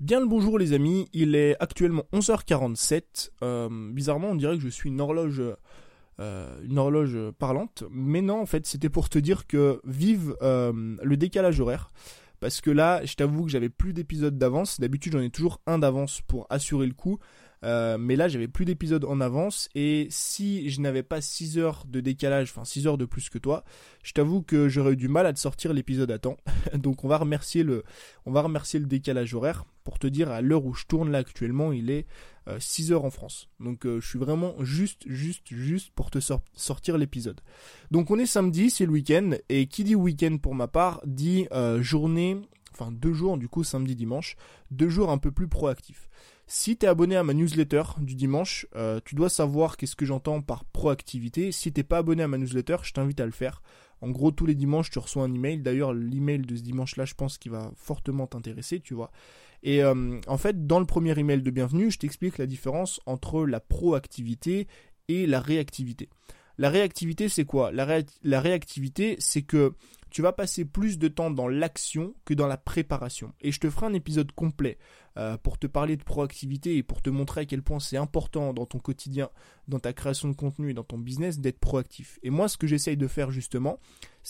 Bien le bonjour les amis, il est actuellement 11h47. Euh, bizarrement, on dirait que je suis une horloge, euh, une horloge parlante, mais non, en fait, c'était pour te dire que vive euh, le décalage horaire. Parce que là, je t'avoue que j'avais plus d'épisodes d'avance. D'habitude, j'en ai toujours un d'avance pour assurer le coup. Euh, mais là, j'avais plus d'épisodes en avance et si je n'avais pas 6 heures de décalage, enfin 6 heures de plus que toi, je t'avoue que j'aurais eu du mal à te sortir l'épisode à temps. Donc on va remercier le, décalage horaire pour te dire à l'heure où je tourne là actuellement, il est 6 euh, heures en France. Donc euh, je suis vraiment juste, juste, juste pour te sortir l'épisode. Donc on est samedi, c'est le week-end et qui dit week-end pour ma part dit journée, enfin deux jours du coup samedi dimanche, deux jours un peu plus proactifs. Si tu es abonné à ma newsletter du dimanche, euh, tu dois savoir qu'est-ce que j'entends par proactivité. Si t'es pas abonné à ma newsletter, je t'invite à le faire. En gros, tous les dimanches, tu reçois un email. D'ailleurs, l'email de ce dimanche-là, je pense qu'il va fortement t'intéresser, tu vois. Et euh, en fait, dans le premier email de bienvenue, je t'explique la différence entre la proactivité et la réactivité. La réactivité, c'est quoi? La, la réactivité, c'est que tu vas passer plus de temps dans l'action que dans la préparation. Et je te ferai un épisode complet euh, pour te parler de proactivité et pour te montrer à quel point c'est important dans ton quotidien, dans ta création de contenu et dans ton business d'être proactif. Et moi, ce que j'essaye de faire justement,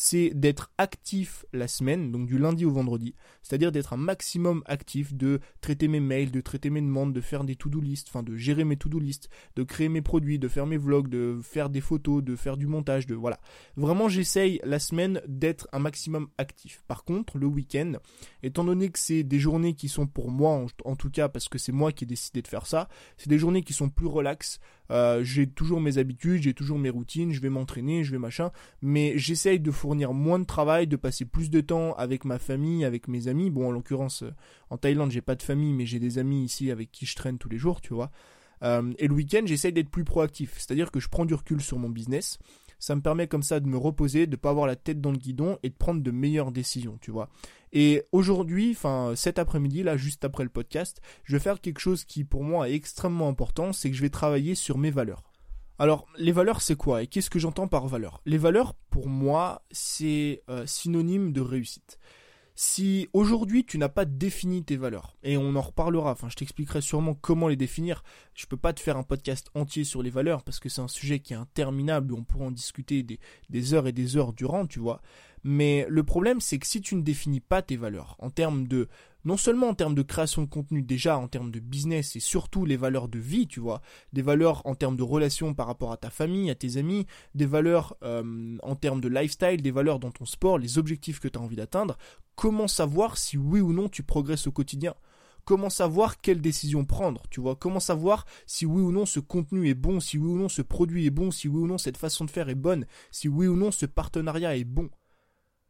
c'est d'être actif la semaine, donc du lundi au vendredi, c'est-à-dire d'être un maximum actif, de traiter mes mails, de traiter mes demandes, de faire des to-do list, enfin de gérer mes to-do list, de créer mes produits, de faire mes vlogs, de faire des photos, de faire du montage, de voilà. Vraiment, j'essaye la semaine d'être un maximum actif. Par contre, le week-end, étant donné que c'est des journées qui sont pour moi, en, tout cas parce que c'est moi qui ai décidé de faire ça, c'est des journées qui sont plus relax. Euh, j'ai toujours mes habitudes, j'ai toujours mes routines, je vais m'entraîner, je vais machin, mais j'essaye de fournir moins de travail, de passer plus de temps avec ma famille, avec mes amis. Bon, en l'occurrence, euh, en Thaïlande, j'ai pas de famille, mais j'ai des amis ici avec qui je traîne tous les jours, tu vois. Euh, et le week-end, j'essaye d'être plus proactif, c'est-à-dire que je prends du recul sur mon business. Ça me permet comme ça de me reposer, de pas avoir la tête dans le guidon et de prendre de meilleures décisions, tu vois. Et aujourd'hui, enfin cet après-midi, là, juste après le podcast, je vais faire quelque chose qui pour moi est extrêmement important, c'est que je vais travailler sur mes valeurs. Alors, les valeurs, c'est quoi Et qu'est-ce que j'entends par valeurs? Les valeurs, pour moi, c'est euh, synonyme de réussite. Si aujourd'hui tu n'as pas défini tes valeurs, et on en reparlera, enfin je t'expliquerai sûrement comment les définir, je peux pas te faire un podcast entier sur les valeurs parce que c'est un sujet qui est interminable, on pourrait en discuter des, des heures et des heures durant, tu vois. Mais le problème c'est que si tu ne définis pas tes valeurs en termes de non seulement en termes de création de contenu, déjà en termes de business et surtout les valeurs de vie, tu vois, des valeurs en termes de relations par rapport à ta famille, à tes amis, des valeurs euh, en termes de lifestyle, des valeurs dans ton sport, les objectifs que tu as envie d'atteindre, comment savoir si oui ou non tu progresses au quotidien? Comment savoir quelle décision prendre, tu vois? Comment savoir si oui ou non ce contenu est bon, si oui ou non ce produit est bon, si oui ou non cette façon de faire est bonne, si oui ou non ce partenariat est bon?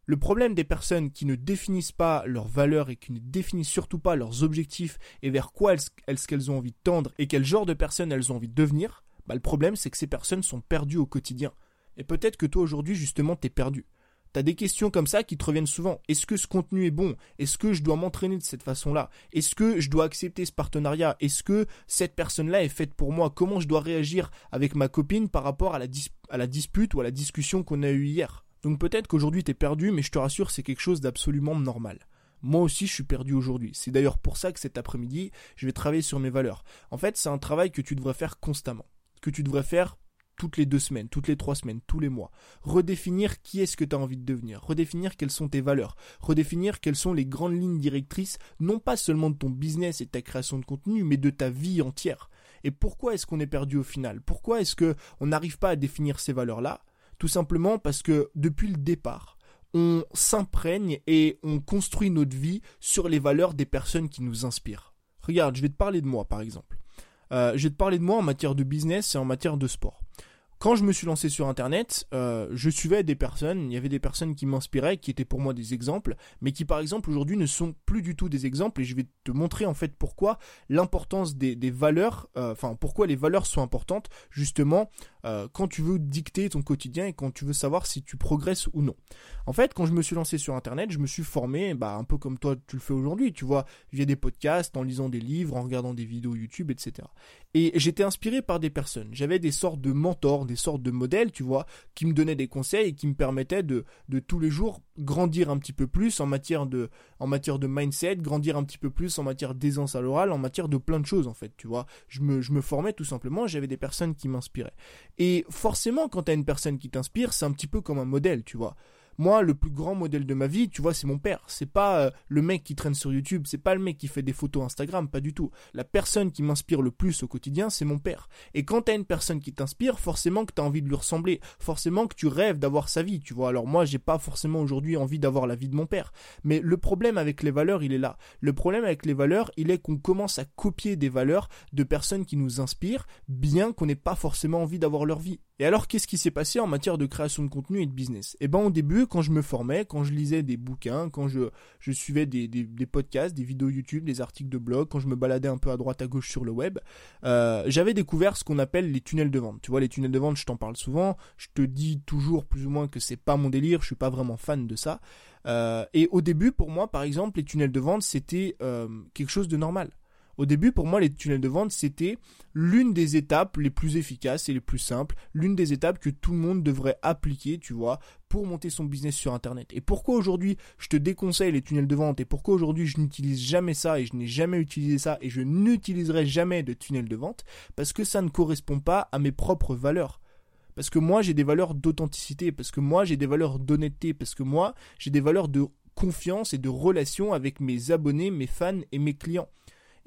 Le problème des personnes qui ne définissent pas leurs valeurs et qui ne définissent surtout pas leurs objectifs et vers quoi elles, qu'elles ont envie de tendre et quel genre de personnes elles ont envie de devenir, bah le problème c'est que ces personnes sont perdues au quotidien. Et peut-être que toi aujourd'hui justement t'es perdu. T'as des questions comme ça qui te reviennent souvent. Est-ce que ce contenu est bon? Est-ce que je dois m'entraîner de cette façon-là? Est-ce que je dois accepter ce partenariat? Est-ce que cette personne-là est faite pour moi? Comment je dois réagir avec ma copine par rapport à la, à la dispute ou à la discussion qu'on a eue hier? Donc peut-être qu'aujourd'hui t'es perdu, mais je te rassure, c'est quelque chose d'absolument normal. Moi aussi, je suis perdu aujourd'hui. C'est d'ailleurs pour ça que cet après-midi, je vais travailler sur mes valeurs. En fait, c'est un travail que tu devrais faire constamment. Que tu devrais faire toutes les deux semaines, toutes les trois semaines, tous les mois. Redéfinir qui est-ce que tu as envie de devenir. Redéfinir quelles sont tes valeurs. Redéfinir quelles sont les grandes lignes directrices, non pas seulement de ton business et de ta création de contenu, mais de ta vie entière. Et pourquoi est-ce qu'on est perdu au final? Pourquoi est-ce que on n'arrive pas à définir ces valeurs-là? Tout simplement parce que depuis le départ, on s'imprègne et on construit notre vie sur les valeurs des personnes qui nous inspirent. Regarde, je vais te parler de moi par exemple. Euh, je vais te parler de moi en matière de business et en matière de sport quand je me suis lancé sur Internet, euh, je suivais des personnes, il y avait des personnes qui m'inspiraient, qui étaient pour moi des exemples, mais qui par exemple aujourd'hui ne sont plus du tout des exemples, et je vais te montrer en fait pourquoi l'importance des, valeurs, euh, enfin pourquoi les valeurs sont importantes justement euh, quand tu veux dicter ton quotidien et quand tu veux savoir si tu progresses ou non. En fait, quand je me suis lancé sur Internet, je me suis formé, bah, un peu comme toi tu le fais aujourd'hui, tu vois, via des podcasts, en lisant des livres, en regardant des vidéos YouTube, etc. Et j'étais inspiré par des personnes. J'avais des sortes de mentors, des sortes de modèles, tu vois, qui me donnaient des conseils et qui me permettaient de, de tous les jours grandir un petit peu plus en matière de, en matière de mindset, grandir un petit peu plus en matière d'aisance à l'oral, en matière de plein de choses, en fait, tu vois. Je me, je me formais tout simplement, j'avais des personnes qui m'inspiraient. Et forcément, quand t'as une personne qui t'inspire, c'est un petit peu comme un modèle, tu vois. Moi, le plus grand modèle de ma vie, tu vois, c'est mon père. C'est pas euh, le mec qui traîne sur YouTube, c'est pas le mec qui fait des photos Instagram, pas du tout. La personne qui m'inspire le plus au quotidien, c'est mon père. Et quand t'as une personne qui t'inspire, forcément que t'as envie de lui ressembler, forcément que tu rêves d'avoir sa vie, tu vois. Alors moi, j'ai pas forcément aujourd'hui envie d'avoir la vie de mon père. Mais le problème avec les valeurs, il est là. Le problème avec les valeurs, il est qu'on commence à copier des valeurs de personnes qui nous inspirent, bien qu'on n'ait pas forcément envie d'avoir leur vie. Et alors, qu'est-ce qui s'est passé en matière de création de contenu et de business? Eh ben, au début, quand je me formais, quand je lisais des bouquins, quand je, je suivais des, podcasts, des vidéos YouTube, des articles de blog, quand je me baladais un peu à droite à gauche sur le web, euh, j'avais découvert ce qu'on appelle les tunnels de vente. Tu vois, les tunnels de vente, je t'en parle souvent. Je te dis toujours plus ou moins que c'est pas mon délire. Je suis pas vraiment fan de ça. Euh, et au début, pour moi, par exemple, les tunnels de vente, c'était euh, quelque chose de normal. Au début, pour moi, les tunnels de vente, c'était l'une des étapes les plus efficaces et les plus simples, l'une des étapes que tout le monde devrait appliquer, tu vois, pour monter son business sur Internet. Et pourquoi aujourd'hui je te déconseille les tunnels de vente et pourquoi aujourd'hui je n'utilise jamais ça et je n'ai jamais utilisé ça et je n'utiliserai jamais de tunnels de vente? Parce que ça ne correspond pas à mes propres valeurs. Parce que moi j'ai des valeurs d'authenticité, parce que moi j'ai des valeurs d'honnêteté, parce que moi j'ai des valeurs de confiance et de relation avec mes abonnés, mes fans et mes clients.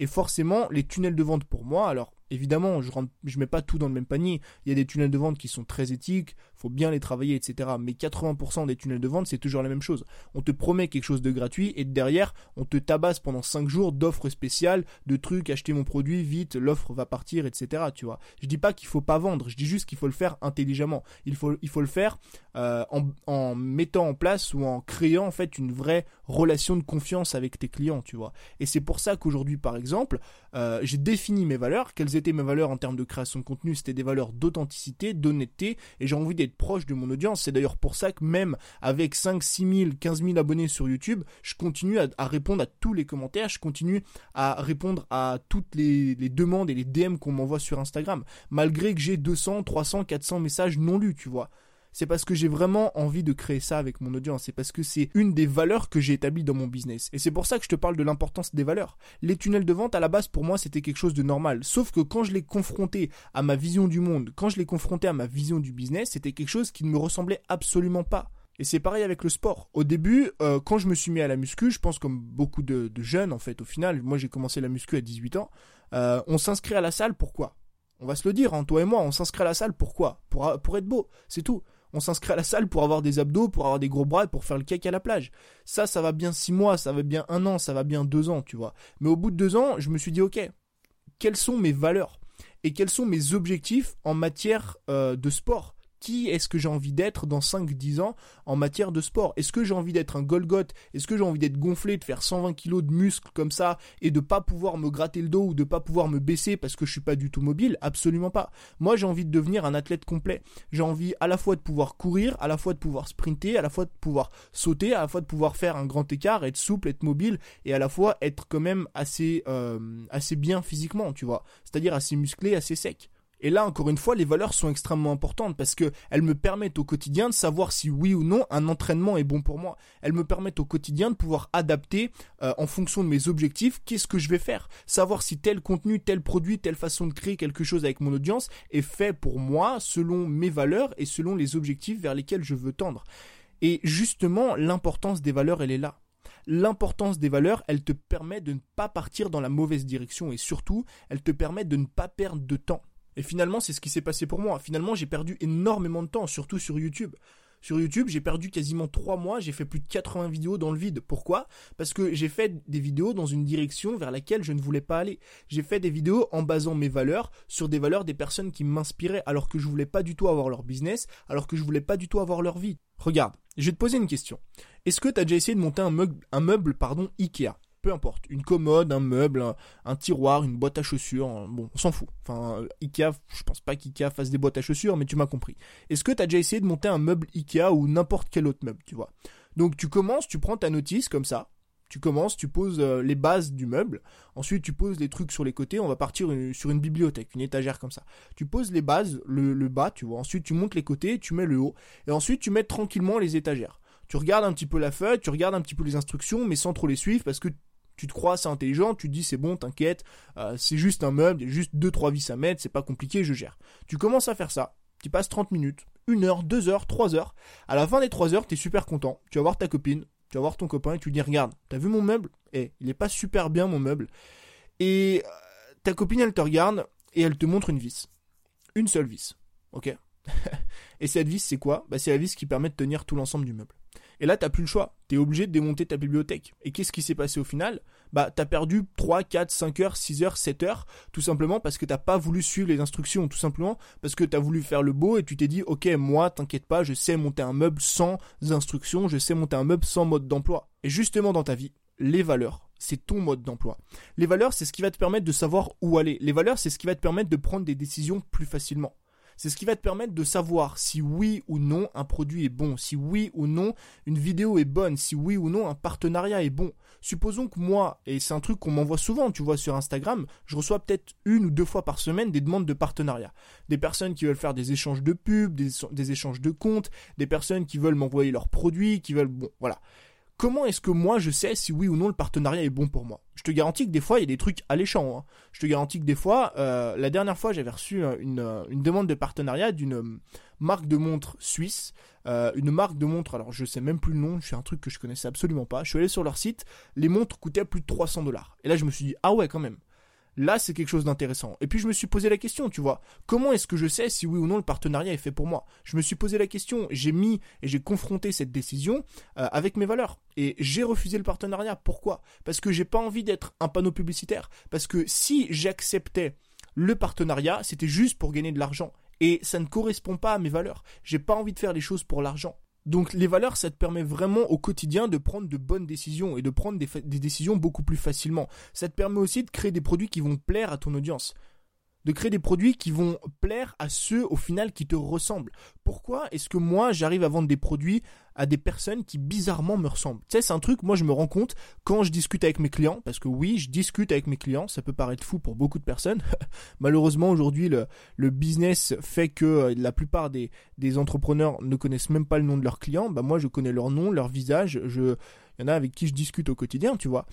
Et forcément, les tunnels de vente pour moi, alors évidemment, je ne mets pas tout dans le même panier. Il y a des tunnels de vente qui sont très éthiques, faut bien les travailler, etc. Mais 80% des tunnels de vente, c'est toujours la même chose. On te promet quelque chose de gratuit et derrière, on te tabasse pendant 5 jours d'offres spéciales, de trucs, acheter mon produit, vite, l'offre va partir, etc. Tu vois. Je dis pas qu'il faut pas vendre, je dis juste qu'il faut le faire intelligemment. Il faut, il faut le faire euh, en, en mettant en place ou en créant en fait une vraie relation de confiance avec tes clients, tu vois. Et c'est pour ça qu'aujourd'hui, par exemple, euh, j'ai défini mes valeurs. Quelles étaient mes valeurs en termes de création de contenu C'était des valeurs d'authenticité, d'honnêteté, et j'ai envie d'être proche de mon audience. C'est d'ailleurs pour ça que même avec 5, 6 000, 15 000 abonnés sur YouTube, je continue à, répondre à tous les commentaires, je continue à répondre à toutes les, les demandes et les DM qu'on m'envoie sur Instagram, malgré que j'ai 200, 300, 400 messages non lus, tu vois c'est parce que j'ai vraiment envie de créer ça avec mon audience. C'est parce que c'est une des valeurs que j'ai établies dans mon business. Et c'est pour ça que je te parle de l'importance des valeurs. Les tunnels de vente, à la base, pour moi, c'était quelque chose de normal. Sauf que quand je l'ai confronté à ma vision du monde, quand je l'ai confronté à ma vision du business, c'était quelque chose qui ne me ressemblait absolument pas. Et c'est pareil avec le sport. Au début, euh, quand je me suis mis à la muscu, je pense comme beaucoup de, jeunes, en fait, au final, moi j'ai commencé la muscu à 18 ans, euh, on s'inscrit à la salle, pourquoi? On va se le dire, hein, toi et moi, on s'inscrit à la salle, pourquoi? Pour, pour être beau, c'est tout on s'inscrit à la salle pour avoir des abdos, pour avoir des gros bras pour faire le cake à la plage. Ça, ça va bien six mois, ça va bien un an, ça va bien deux ans, tu vois. Mais au bout de deux ans, je me suis dit, ok, quelles sont mes valeurs et quels sont mes objectifs en matière euh, de sport? Qui est-ce que j'ai envie d'être dans 5-10 ans en matière de sport? Est-ce que j'ai envie d'être un Golgoth? Est-ce que j'ai envie d'être gonflé, de faire 120 kilos de muscles comme ça et de pas pouvoir me gratter le dos ou de pas pouvoir me baisser parce que je suis pas du tout mobile? Absolument pas. Moi, j'ai envie de devenir un athlète complet. J'ai envie à la fois de pouvoir courir, à la fois de pouvoir sprinter, à la fois de pouvoir sauter, à la fois de pouvoir faire un grand écart, être souple, être mobile et à la fois être quand même assez euh, assez bien physiquement, tu vois. C'est-à-dire assez musclé, assez sec. Et là, encore une fois, les valeurs sont extrêmement importantes parce que elles me permettent au quotidien de savoir si oui ou non un entraînement est bon pour moi. Elles me permettent au quotidien de pouvoir adapter euh, en fonction de mes objectifs qu'est-ce que je vais faire. Savoir si tel contenu, tel produit, telle façon de créer quelque chose avec mon audience est fait pour moi selon mes valeurs et selon les objectifs vers lesquels je veux tendre. Et justement, l'importance des valeurs, elle est là l'importance des valeurs, elle te permet de ne pas partir dans la mauvaise direction et surtout, elle te permet de ne pas perdre de temps. Et finalement, c'est ce qui s'est passé pour moi. Finalement, j'ai perdu énormément de temps, surtout sur YouTube. Sur YouTube, j'ai perdu quasiment 3 mois, j'ai fait plus de 80 vidéos dans le vide. Pourquoi? Parce que j'ai fait des vidéos dans une direction vers laquelle je ne voulais pas aller. J'ai fait des vidéos en basant mes valeurs sur des valeurs des personnes qui m'inspiraient alors que je voulais pas du tout avoir leur business, alors que je voulais pas du tout avoir leur vie. Regarde, je vais te poser une question. Est-ce que tu as déjà essayé de monter un meuble, un meuble pardon, Ikea? Peu importe, une commode, un meuble, un, tiroir, une boîte à chaussures, bon, on s'en fout. Enfin, Ikea, je pense pas qu'Ikea fasse des boîtes à chaussures, mais tu m'as compris. Est-ce que tu as déjà essayé de monter un meuble Ikea ou n'importe quel autre meuble, tu vois? Donc tu commences, tu prends ta notice comme ça, tu commences, tu poses euh, les bases du meuble, ensuite tu poses les trucs sur les côtés, on va partir sur une bibliothèque, une étagère comme ça. Tu poses les bases, le, le bas, tu vois, ensuite tu montes les côtés, tu mets le haut, et ensuite tu mets tranquillement les étagères. Tu regardes un petit peu la feuille, tu regardes un petit peu les instructions, mais sans trop les suivre parce que tu te crois assez intelligent, tu te dis c'est bon, t'inquiète, euh, c'est juste un meuble, il juste 2-3 vis à mettre, c'est pas compliqué, je gère. Tu commences à faire ça, tu passes 30 minutes, 1 heure, 2 heures, 3 heures. À la fin des 3 heures, t'es super content, tu vas voir ta copine, tu vas voir ton copain et tu lui dis regarde, t'as vu mon meuble? Eh, il est pas super bien mon meuble. Et euh, ta copine elle te regarde et elle te montre une vis. Une seule vis. Ok? Et cette vis c'est quoi? Bah c'est la vis qui permet de tenir tout l'ensemble du meuble. Et là, t'as plus le choix. T'es obligé de démonter ta bibliothèque. Et qu'est-ce qui s'est passé au final? Bah, t'as perdu 3, 4, 5 heures, 6 heures, 7 heures, tout simplement parce que t'as pas voulu suivre les instructions, tout simplement parce que t'as voulu faire le beau et tu t'es dit, ok, moi, t'inquiète pas, je sais monter un meuble sans instructions, je sais monter un meuble sans mode d'emploi. Et justement, dans ta vie, les valeurs, c'est ton mode d'emploi. Les valeurs, c'est ce qui va te permettre de savoir où aller. Les valeurs, c'est ce qui va te permettre de prendre des décisions plus facilement. C'est ce qui va te permettre de savoir si oui ou non un produit est bon, si oui ou non une vidéo est bonne, si oui ou non un partenariat est bon. Supposons que moi, et c'est un truc qu'on m'envoie souvent, tu vois, sur Instagram, je reçois peut-être une ou deux fois par semaine des demandes de partenariat. Des personnes qui veulent faire des échanges de pubs, des, des échanges de comptes, des personnes qui veulent m'envoyer leurs produits, qui veulent, bon, voilà comment est-ce que moi je sais si oui ou non le partenariat est bon pour moi? Je te garantis que des fois il y a des trucs alléchants. Hein. Je te garantis que des fois, euh, la dernière fois j'avais reçu euh, euh, une, demande de partenariat d'une marque de montre suisse, une marque de montre, alors je sais même plus le nom, c'est un truc que je connaissais absolument pas. Je suis allé sur leur site, les montres coûtaient plus de 300 dollars. Et là je me suis dit ah ouais quand même là c'est quelque chose d'intéressant. Et puis je me suis posé la question, tu vois, comment est-ce que je sais si oui ou non le partenariat est fait pour moi? Je me suis posé la question, j'ai mis et j'ai confronté cette décision euh, avec mes valeurs. Et j'ai refusé le partenariat. Pourquoi? Parce que j'ai pas envie d'être un panneau publicitaire. Parce que si j'acceptais le partenariat, c'était juste pour gagner de l'argent. Et ça ne correspond pas à mes valeurs. J'ai pas envie de faire les choses pour l'argent. Donc les valeurs, ça te permet vraiment au quotidien de prendre de bonnes décisions et de prendre des, décisions beaucoup plus facilement. Ça te permet aussi de créer des produits qui vont plaire à ton audience de créer des produits qui vont plaire à ceux au final qui te ressemblent. Pourquoi est-ce que moi j'arrive à vendre des produits à des personnes qui bizarrement me ressemblent? Tu sais, c'est un truc, moi je me rends compte quand je discute avec mes clients, parce que oui, je discute avec mes clients, ça peut paraître fou pour beaucoup de personnes. Malheureusement aujourd'hui le, le business fait que euh, la plupart des, des entrepreneurs ne connaissent même pas le nom de leurs clients. Bah moi je connais leur nom, leur visage, je... il y en a avec qui je discute au quotidien, tu vois.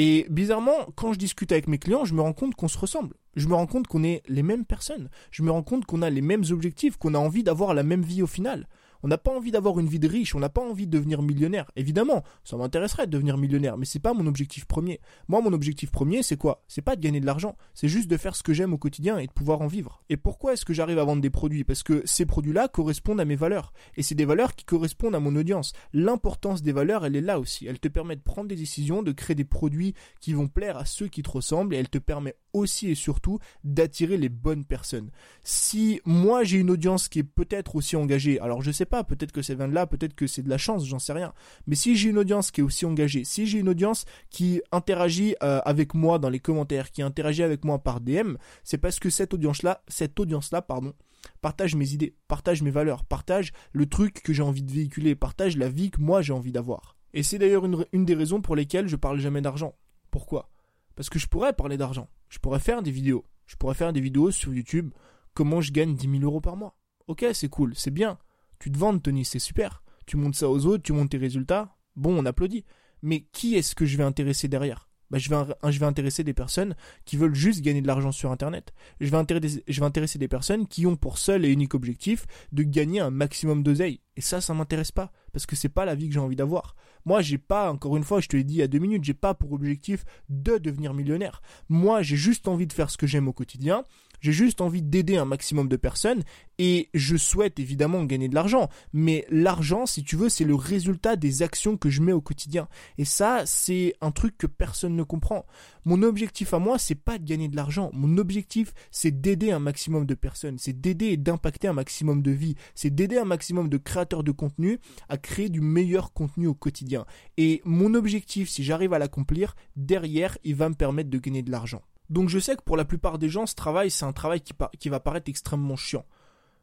Et bizarrement, quand je discute avec mes clients, je me rends compte qu'on se ressemble. Je me rends compte qu'on est les mêmes personnes. Je me rends compte qu'on a les mêmes objectifs, qu'on a envie d'avoir la même vie au final. On n'a pas envie d'avoir une vie de riche, on n'a pas envie de devenir millionnaire. Évidemment, ça m'intéresserait de devenir millionnaire, mais c'est pas mon objectif premier. Moi, mon objectif premier, c'est quoi? C'est pas de gagner de l'argent, c'est juste de faire ce que j'aime au quotidien et de pouvoir en vivre. Et pourquoi est-ce que j'arrive à vendre des produits? Parce que ces produits-là correspondent à mes valeurs. Et c'est des valeurs qui correspondent à mon audience. L'importance des valeurs, elle est là aussi. Elle te permet de prendre des décisions, de créer des produits qui vont plaire à ceux qui te ressemblent et elle te permet aussi et surtout d'attirer les bonnes personnes. Si moi j'ai une audience qui est peut-être aussi engagée, alors je sais pas, peut-être que ça vient de là, peut-être que c'est de la chance, j'en sais rien. Mais si j'ai une audience qui est aussi engagée, si j'ai une audience qui interagit euh, avec moi dans les commentaires, qui interagit avec moi par DM, c'est parce que cette audience-là, cette audience-là, pardon, partage mes idées, partage mes valeurs, partage le truc que j'ai envie de véhiculer, partage la vie que moi j'ai envie d'avoir. Et c'est d'ailleurs une, une des raisons pour lesquelles je parle jamais d'argent. Pourquoi? Parce que je pourrais parler d'argent. Je pourrais faire des vidéos. Je pourrais faire des vidéos sur YouTube. Comment je gagne 10 000 euros par mois? Ok, c'est cool, c'est bien. Tu te vends, Tony, c'est super. Tu montes ça aux autres, tu montes tes résultats. Bon, on applaudit. Mais qui est-ce que je vais intéresser derrière? Bah, je, vais, intéresser des personnes qui veulent juste gagner de l'argent sur Internet. Je vais, intéresser, des personnes qui ont pour seul et unique objectif de gagner un maximum d'oseille. Et ça, ça m'intéresse pas. Parce que c'est pas la vie que j'ai envie d'avoir. Moi, j'ai pas, encore une fois, je te l'ai dit il y a deux minutes, j'ai pas pour objectif de devenir millionnaire. Moi, j'ai juste envie de faire ce que j'aime au quotidien, J'ai juste envie d'aider un maximum de personnes et je souhaite évidemment gagner de l'argent. Mais l'argent, si tu veux, c'est le résultat des actions que je mets au quotidien. Et ça, c'est un truc que personne ne comprend. Mon objectif à moi, c'est pas de gagner de l'argent. Mon objectif, c'est d'aider un maximum de personnes. C'est d'aider et d'impacter un maximum de vies. C'est d'aider un maximum de créateurs de contenu à créer du meilleur contenu au quotidien. Et mon objectif, si j'arrive à l'accomplir, derrière, il va me permettre de gagner de l'argent. Donc je sais que pour la plupart des gens, ce travail, c'est un travail qui, va paraître extrêmement chiant.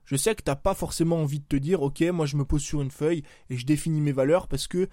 Je sais que t'as pas forcément envie de te dire, ok, moi je me pose sur une feuille et je définis mes valeurs parce que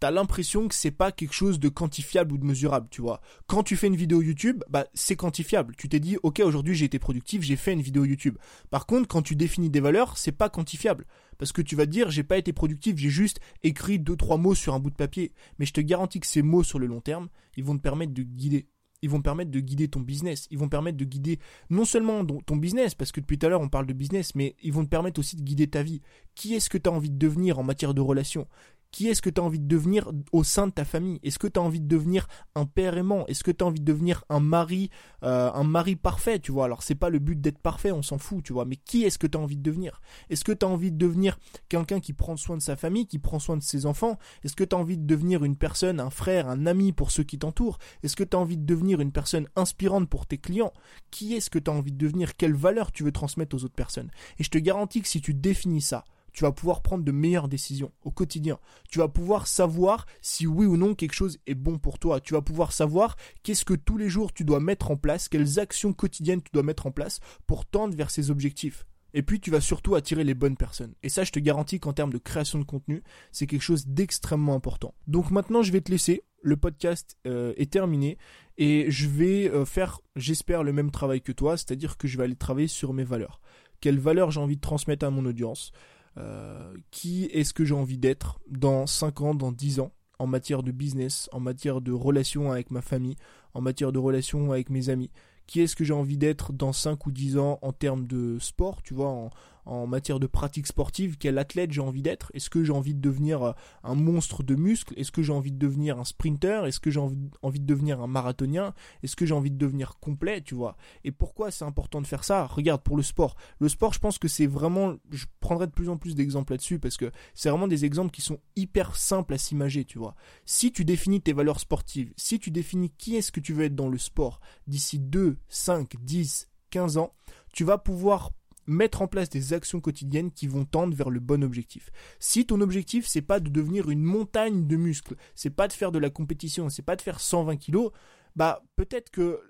t'as l'impression que c'est pas quelque chose de quantifiable ou de mesurable, tu vois. Quand tu fais une vidéo YouTube, bah c'est quantifiable. Tu t'es dit, ok, aujourd'hui j'ai été productif, j'ai fait une vidéo YouTube. Par contre, quand tu définis des valeurs, c'est pas quantifiable. Parce que tu vas te dire, j'ai pas été productif, j'ai juste écrit deux trois mots sur un bout de papier. Mais je te garantis que ces mots sur le long terme, ils vont te permettre de guider ils vont permettre de guider ton business. Ils vont permettre de guider non seulement ton business, parce que depuis tout à l'heure on parle de business, mais ils vont te permettre aussi de guider ta vie. Qui est-ce que tu as envie de devenir en matière de relations? Qui est-ce que tu as envie de devenir au sein de ta famille? Est-ce que tu as envie de devenir un père aimant? Est-ce que tu as envie de devenir un mari euh, un mari parfait, tu vois? Alors c'est pas le but d'être parfait, on s'en fout, tu vois, mais qui est-ce que tu as envie de devenir? Est-ce que tu as envie de devenir quelqu'un qui prend soin de sa famille, qui prend soin de ses enfants? Est-ce que tu as envie de devenir une personne, un frère, un ami pour ceux qui t'entourent? Est-ce que tu as envie de devenir une personne inspirante pour tes clients? Qui est-ce que tu as envie de devenir? Quelle valeur tu veux transmettre aux autres personnes? Et je te garantis que si tu définis ça, tu vas pouvoir prendre de meilleures décisions au quotidien. Tu vas pouvoir savoir si oui ou non quelque chose est bon pour toi. Tu vas pouvoir savoir qu'est-ce que tous les jours tu dois mettre en place, quelles actions quotidiennes tu dois mettre en place pour tendre vers ces objectifs. Et puis tu vas surtout attirer les bonnes personnes. Et ça, je te garantis qu'en termes de création de contenu, c'est quelque chose d'extrêmement important. Donc maintenant, je vais te laisser. Le podcast euh, est terminé et je vais euh, faire, j'espère, le même travail que toi, c'est-à-dire que je vais aller travailler sur mes valeurs. Quelles valeurs j'ai envie de transmettre à mon audience? Euh, qui est-ce que j'ai envie d'être dans 5 ans, dans 10 ans, en matière de business, en matière de relations avec ma famille, en matière de relations avec mes amis? Qui est-ce que j'ai envie d'être dans 5 ou 10 ans en termes de sport, tu vois, en matière de pratique sportive, quel athlète j'ai envie d'être? Est-ce que j'ai envie de devenir euh, un monstre de muscles? Est-ce que j'ai envie de devenir un sprinter? Est-ce que j'ai envie de devenir un marathonien? Est-ce que j'ai envie de devenir complet, tu vois? Et pourquoi c'est important de faire ça? Regarde, pour le sport. Le sport, je pense que c'est vraiment... Je prendrai de plus en plus d'exemples là-dessus parce que c'est vraiment des exemples qui sont hyper simples à s'imager, tu vois. Si tu définis tes valeurs sportives, si tu définis qui est-ce que tu veux être dans le sport d'ici 2, 5, 10, 15 ans, tu vas pouvoir mettre en place des actions quotidiennes qui vont tendre vers le bon objectif. Si ton objectif c'est pas de devenir une montagne de muscles, c'est pas de faire de la compétition, c'est pas de faire 120 kilos, bah peut-être que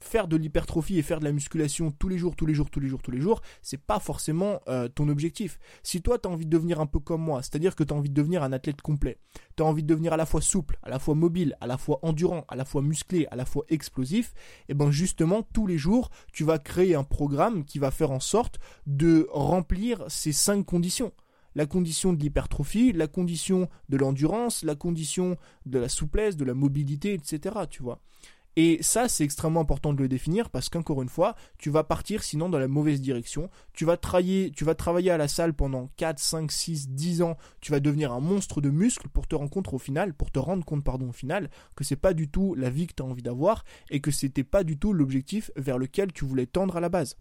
faire de l'hypertrophie et faire de la musculation tous les jours, tous les jours, tous les jours, tous les jours, c'est pas forcément euh, ton objectif. Si toi tu as envie de devenir un peu comme moi, c'est-à-dire que tu as envie de devenir un athlète complet, tu as envie de devenir à la fois souple, à la fois mobile, à la fois endurant, à la fois musclé, à la fois explosif, et eh ben justement tous les jours, tu vas créer un programme qui va faire en sorte de remplir ces cinq conditions la condition de l'hypertrophie, la condition de l'endurance, la condition de la souplesse, de la mobilité, etc. Tu vois. Et ça, c'est extrêmement important de le définir parce qu'encore une fois, tu vas partir sinon dans la mauvaise direction. Tu vas travailler, à la salle pendant 4, 5, 6, 10 ans. Tu vas devenir un monstre de muscles pour te rendre compte au final, pour te rendre compte, pardon, au final, que c'est pas du tout la vie que tu as envie d'avoir et que c'était pas du tout l'objectif vers lequel tu voulais tendre à la base.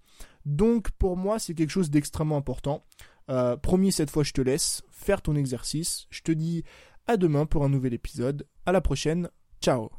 Donc, pour moi, c'est quelque chose d'extrêmement important. Euh, promis, cette fois, je te laisse faire ton exercice. Je te dis à demain pour un nouvel épisode. À la prochaine. Ciao